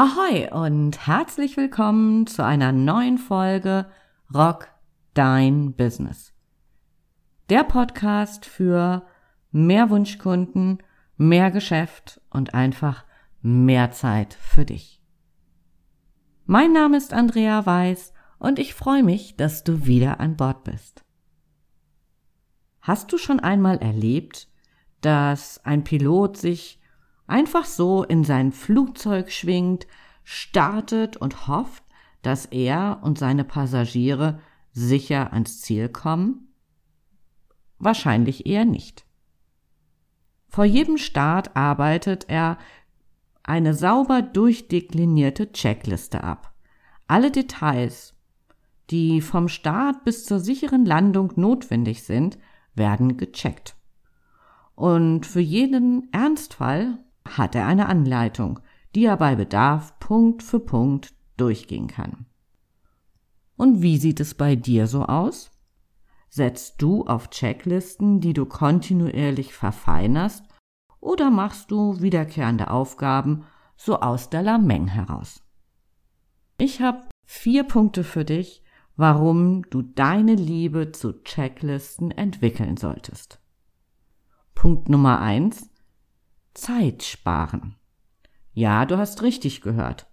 Ahoi und herzlich willkommen zu einer neuen Folge Rock Dein Business. Der Podcast für mehr Wunschkunden, mehr Geschäft und einfach mehr Zeit für dich. Mein Name ist Andrea Weiß und ich freue mich, dass du wieder an Bord bist. Hast du schon einmal erlebt, dass ein Pilot sich einfach so in sein Flugzeug schwingt, startet und hofft, dass er und seine Passagiere sicher ans Ziel kommen? Wahrscheinlich eher nicht. Vor jedem Start arbeitet er eine sauber durchdeklinierte Checkliste ab. Alle Details, die vom Start bis zur sicheren Landung notwendig sind, werden gecheckt. Und für jeden Ernstfall hat er eine Anleitung, die er bei Bedarf Punkt für Punkt durchgehen kann. Und wie sieht es bei dir so aus? Setzt du auf Checklisten, die du kontinuierlich verfeinerst, oder machst du wiederkehrende Aufgaben so aus der Lameng heraus? Ich habe vier Punkte für dich, warum du deine Liebe zu Checklisten entwickeln solltest. Punkt Nummer eins: Zeit sparen. Ja, du hast richtig gehört.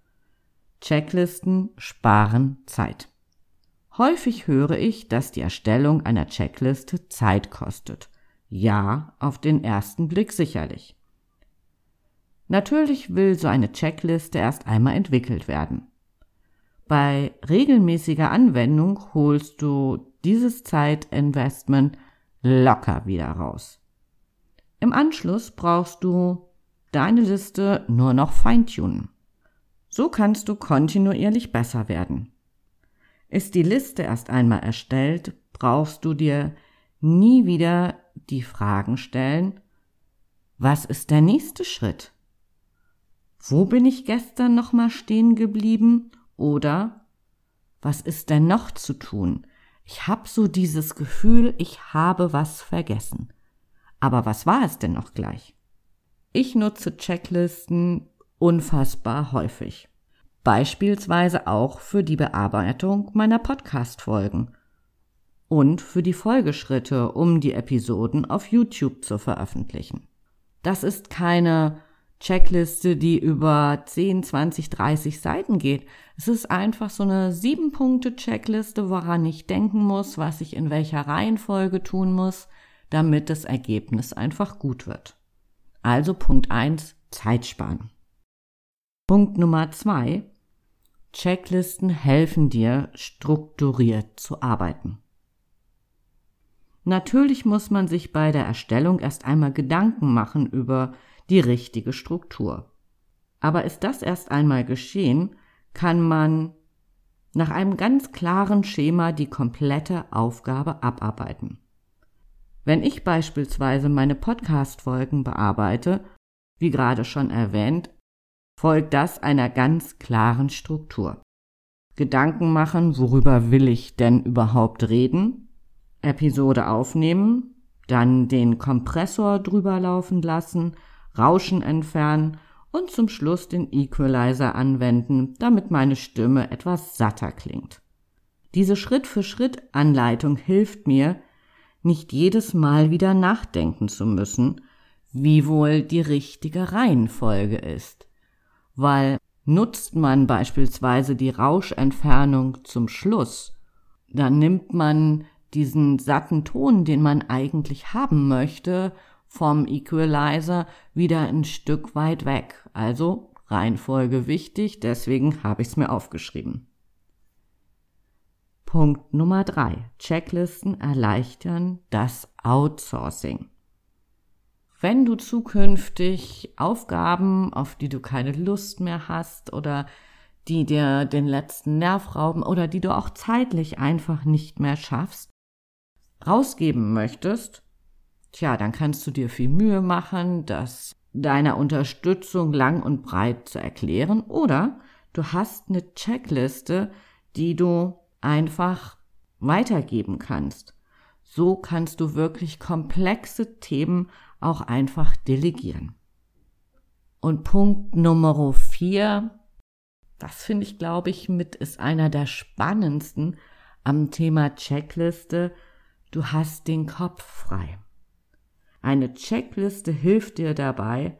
Checklisten sparen Zeit. Häufig höre ich, dass die Erstellung einer Checkliste Zeit kostet. Ja, auf den ersten Blick sicherlich. Natürlich will so eine Checkliste erst einmal entwickelt werden. Bei regelmäßiger Anwendung holst du dieses Zeitinvestment locker wieder raus. Im Anschluss brauchst du deine Liste nur noch feintunen. So kannst du kontinuierlich besser werden. Ist die Liste erst einmal erstellt, brauchst du dir nie wieder die Fragen stellen, was ist der nächste Schritt? Wo bin ich gestern nochmal stehen geblieben? Oder was ist denn noch zu tun? Ich habe so dieses Gefühl, ich habe was vergessen. Aber was war es denn noch gleich? Ich nutze Checklisten unfassbar häufig. Beispielsweise auch für die Bearbeitung meiner Podcast-Folgen und für die Folgeschritte, um die Episoden auf YouTube zu veröffentlichen. Das ist keine Checkliste, die über 10, 20, 30 Seiten geht. Es ist einfach so eine sieben Punkte Checkliste, woran ich denken muss, was ich in welcher Reihenfolge tun muss, damit das Ergebnis einfach gut wird. Also Punkt eins Zeit sparen. Punkt Nummer zwei Checklisten helfen dir, strukturiert zu arbeiten. Natürlich muss man sich bei der Erstellung erst einmal Gedanken machen über die richtige Struktur. Aber ist das erst einmal geschehen, kann man nach einem ganz klaren Schema die komplette Aufgabe abarbeiten. Wenn ich beispielsweise meine Podcast-Folgen bearbeite, wie gerade schon erwähnt, folgt das einer ganz klaren Struktur. Gedanken machen, worüber will ich denn überhaupt reden? Episode aufnehmen, dann den Kompressor drüber laufen lassen, Rauschen entfernen und zum Schluss den Equalizer anwenden, damit meine Stimme etwas satter klingt. Diese Schritt-für-Schritt-Anleitung hilft mir, nicht jedes Mal wieder nachdenken zu müssen, wie wohl die richtige Reihenfolge ist. Weil nutzt man beispielsweise die Rauschentfernung zum Schluss, dann nimmt man diesen satten Ton, den man eigentlich haben möchte, vom Equalizer wieder ein Stück weit weg. Also Reihenfolge wichtig, deswegen habe ich es mir aufgeschrieben. Punkt Nummer drei: Checklisten erleichtern das Outsourcing. Wenn du zukünftig Aufgaben, auf die du keine Lust mehr hast oder die dir den letzten Nerv rauben oder die du auch zeitlich einfach nicht mehr schaffst, rausgeben möchtest, Tja, dann kannst du dir viel Mühe machen, das deiner Unterstützung lang und breit zu erklären oder du hast eine Checkliste, die du einfach weitergeben kannst. So kannst du wirklich komplexe Themen auch einfach delegieren. Und Punkt Nummer vier, das finde ich, glaube ich, mit ist einer der spannendsten am Thema Checkliste. Du hast den Kopf frei. Eine Checkliste hilft dir dabei,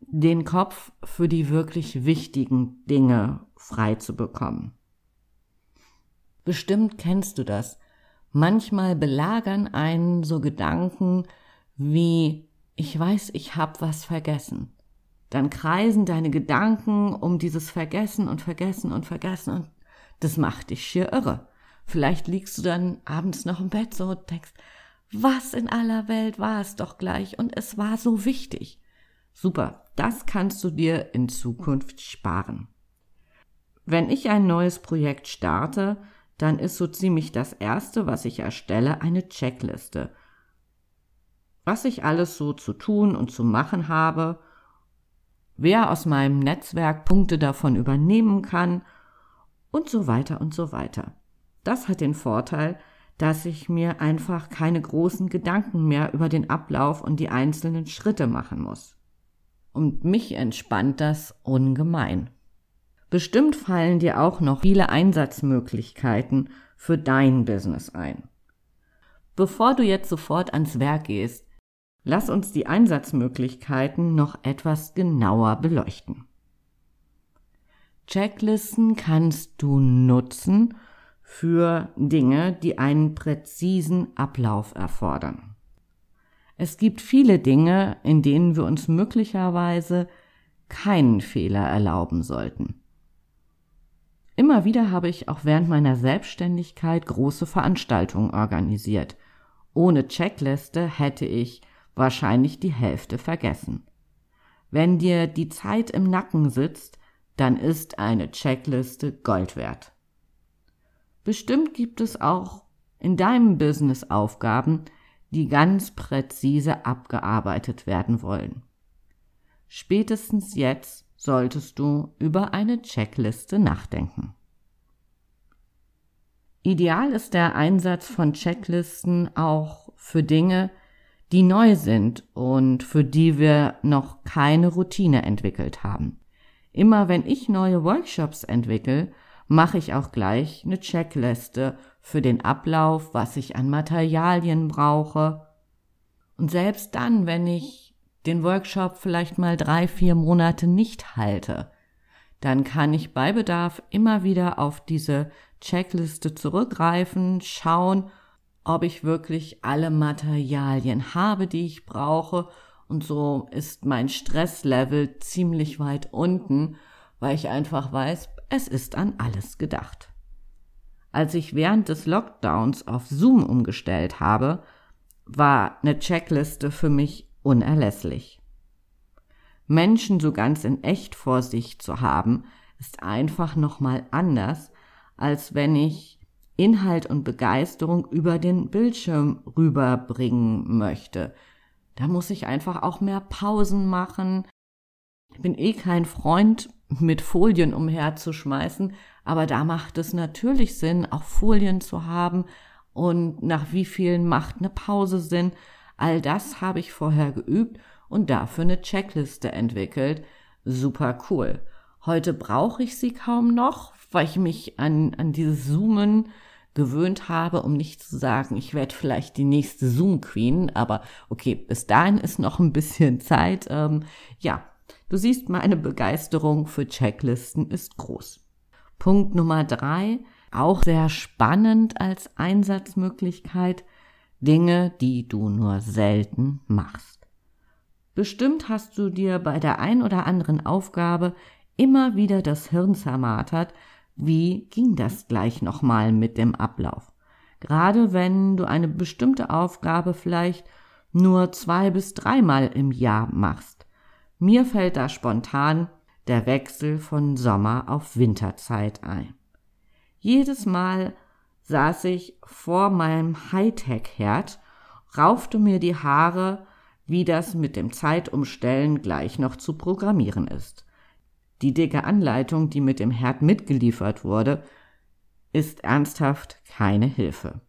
den Kopf für die wirklich wichtigen Dinge frei zu bekommen. Bestimmt kennst du das. Manchmal belagern einen so Gedanken wie ich weiß, ich hab was vergessen. Dann kreisen deine Gedanken um dieses Vergessen und Vergessen und Vergessen und das macht dich schier irre. Vielleicht liegst du dann abends noch im Bett so und denkst, was in aller Welt war es doch gleich und es war so wichtig. Super, das kannst du dir in Zukunft sparen. Wenn ich ein neues Projekt starte, dann ist so ziemlich das erste, was ich erstelle, eine Checkliste. Was ich alles so zu tun und zu machen habe, wer aus meinem Netzwerk Punkte davon übernehmen kann und so weiter und so weiter. Das hat den Vorteil, dass ich mir einfach keine großen Gedanken mehr über den Ablauf und die einzelnen Schritte machen muss. Und mich entspannt das ungemein. Bestimmt fallen dir auch noch viele Einsatzmöglichkeiten für dein Business ein. Bevor du jetzt sofort ans Werk gehst, lass uns die Einsatzmöglichkeiten noch etwas genauer beleuchten. Checklisten kannst du nutzen, für Dinge, die einen präzisen Ablauf erfordern. Es gibt viele Dinge, in denen wir uns möglicherweise keinen Fehler erlauben sollten. Immer wieder habe ich auch während meiner Selbstständigkeit große Veranstaltungen organisiert. Ohne Checkliste hätte ich wahrscheinlich die Hälfte vergessen. Wenn dir die Zeit im Nacken sitzt, dann ist eine Checkliste Gold wert. Bestimmt gibt es auch in deinem Business Aufgaben, die ganz präzise abgearbeitet werden wollen. Spätestens jetzt solltest du über eine Checkliste nachdenken. Ideal ist der Einsatz von Checklisten auch für Dinge, die neu sind und für die wir noch keine Routine entwickelt haben. Immer wenn ich neue Workshops entwickle, mache ich auch gleich eine Checkliste für den Ablauf, was ich an Materialien brauche. Und selbst dann, wenn ich den Workshop vielleicht mal drei, vier Monate nicht halte, dann kann ich bei Bedarf immer wieder auf diese Checkliste zurückgreifen, schauen, ob ich wirklich alle Materialien habe, die ich brauche. Und so ist mein Stresslevel ziemlich weit unten, weil ich einfach weiß, es ist an alles gedacht. Als ich während des Lockdowns auf Zoom umgestellt habe, war eine Checkliste für mich unerlässlich. Menschen so ganz in echt vor sich zu haben, ist einfach nochmal anders, als wenn ich Inhalt und Begeisterung über den Bildschirm rüberbringen möchte. Da muss ich einfach auch mehr Pausen machen. Ich bin eh kein Freund mit Folien umherzuschmeißen, aber da macht es natürlich Sinn, auch Folien zu haben und nach wie vielen macht eine Pause Sinn. All das habe ich vorher geübt und dafür eine Checkliste entwickelt. Super cool. Heute brauche ich sie kaum noch, weil ich mich an, an dieses Zoomen gewöhnt habe, um nicht zu sagen, ich werde vielleicht die nächste Zoom Queen, aber okay, bis dahin ist noch ein bisschen Zeit. Ähm, ja, Du siehst, meine Begeisterung für Checklisten ist groß. Punkt Nummer drei, auch sehr spannend als Einsatzmöglichkeit, Dinge, die du nur selten machst. Bestimmt hast du dir bei der ein oder anderen Aufgabe immer wieder das Hirn zermartert, wie ging das gleich nochmal mit dem Ablauf? Gerade wenn du eine bestimmte Aufgabe vielleicht nur zwei bis dreimal im Jahr machst. Mir fällt da spontan der Wechsel von Sommer auf Winterzeit ein. Jedes Mal saß ich vor meinem Hightech-Herd, raufte mir die Haare, wie das mit dem Zeitumstellen gleich noch zu programmieren ist. Die dicke Anleitung, die mit dem Herd mitgeliefert wurde, ist ernsthaft keine Hilfe.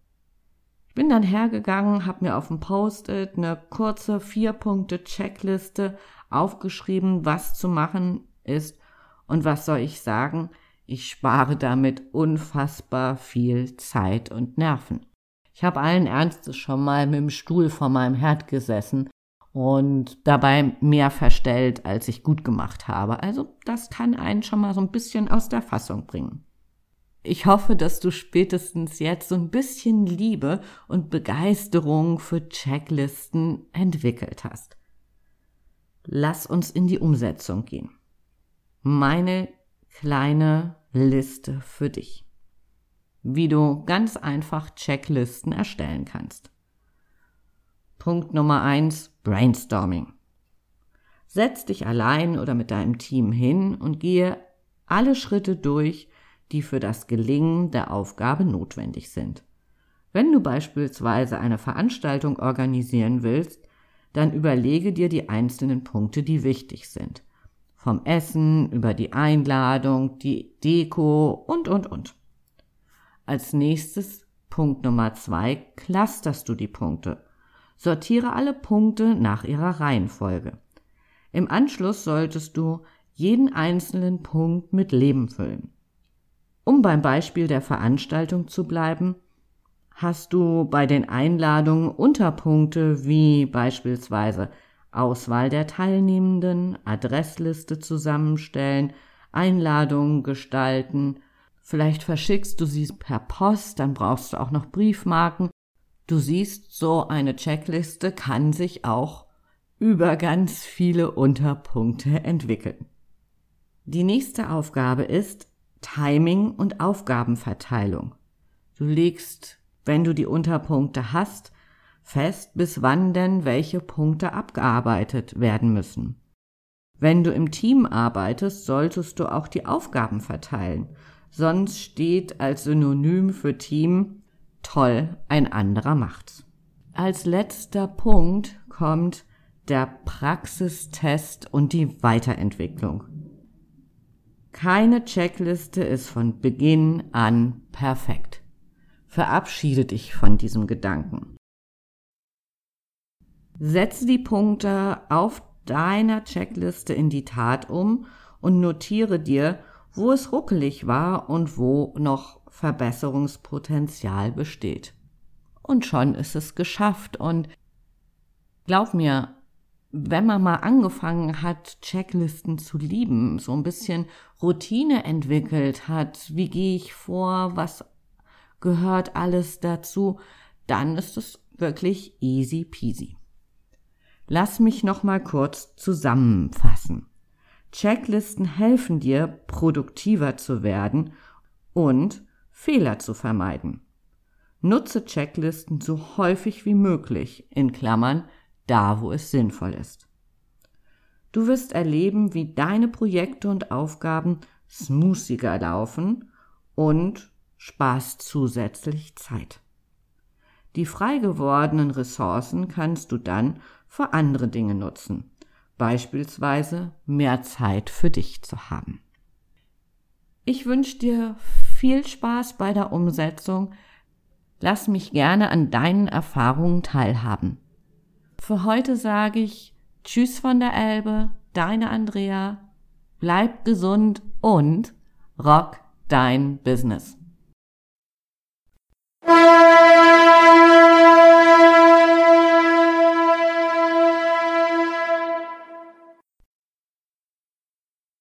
Ich bin dann hergegangen, habe mir auf dem Post-it eine kurze Vier-Punkte-Checkliste aufgeschrieben, was zu machen ist und was soll ich sagen, Ich spare damit unfassbar viel Zeit und Nerven. Ich habe allen Ernstes schon mal mit dem Stuhl vor meinem Herd gesessen und dabei mehr verstellt, als ich gut gemacht habe. Also das kann einen schon mal so ein bisschen aus der Fassung bringen. Ich hoffe, dass du spätestens jetzt so ein bisschen Liebe und Begeisterung für Checklisten entwickelt hast. Lass uns in die Umsetzung gehen. Meine kleine Liste für dich, wie du ganz einfach Checklisten erstellen kannst. Punkt Nummer eins: Brainstorming. Setz dich allein oder mit deinem Team hin und gehe alle Schritte durch, die für das Gelingen der Aufgabe notwendig sind. Wenn du beispielsweise eine Veranstaltung organisieren willst, dann überlege dir die einzelnen Punkte, die wichtig sind. Vom Essen über die Einladung, die Deko und, und, und. Als nächstes Punkt Nummer zwei, clusterst du die Punkte. Sortiere alle Punkte nach ihrer Reihenfolge. Im Anschluss solltest du jeden einzelnen Punkt mit Leben füllen. Um beim Beispiel der Veranstaltung zu bleiben, hast du bei den Einladungen Unterpunkte wie beispielsweise Auswahl der Teilnehmenden, Adressliste zusammenstellen, Einladungen gestalten. Vielleicht verschickst du sie per Post, dann brauchst du auch noch Briefmarken. Du siehst, so eine Checkliste kann sich auch über ganz viele Unterpunkte entwickeln. Die nächste Aufgabe ist Timing und Aufgabenverteilung. Du legst, wenn du die Unterpunkte hast, fest, bis wann denn welche Punkte abgearbeitet werden müssen. Wenn du im Team arbeitest, solltest du auch die Aufgaben verteilen. Sonst steht als Synonym für Team toll, ein anderer macht's. Als letzter Punkt kommt der Praxistest und die Weiterentwicklung. Keine Checkliste ist von Beginn an perfekt. Verabschiede dich von diesem Gedanken. Setze die Punkte auf deiner Checkliste in die Tat um und notiere dir, wo es ruckelig war und wo noch Verbesserungspotenzial besteht. Und schon ist es geschafft und glaub mir, wenn man mal angefangen hat, Checklisten zu lieben, so ein bisschen Routine entwickelt hat, wie gehe ich vor, was gehört alles dazu, dann ist es wirklich easy peasy. Lass mich noch mal kurz zusammenfassen. Checklisten helfen dir, produktiver zu werden und Fehler zu vermeiden. Nutze Checklisten so häufig wie möglich, in Klammern, da wo es sinnvoll ist. Du wirst erleben, wie deine Projekte und Aufgaben smoothiger laufen und sparst zusätzlich Zeit. Die frei gewordenen Ressourcen kannst du dann für andere Dinge nutzen, beispielsweise mehr Zeit für dich zu haben. Ich wünsche dir viel Spaß bei der Umsetzung. Lass mich gerne an deinen Erfahrungen teilhaben. Für heute sage ich Tschüss von der Elbe, deine Andrea, bleib gesund und rock dein Business.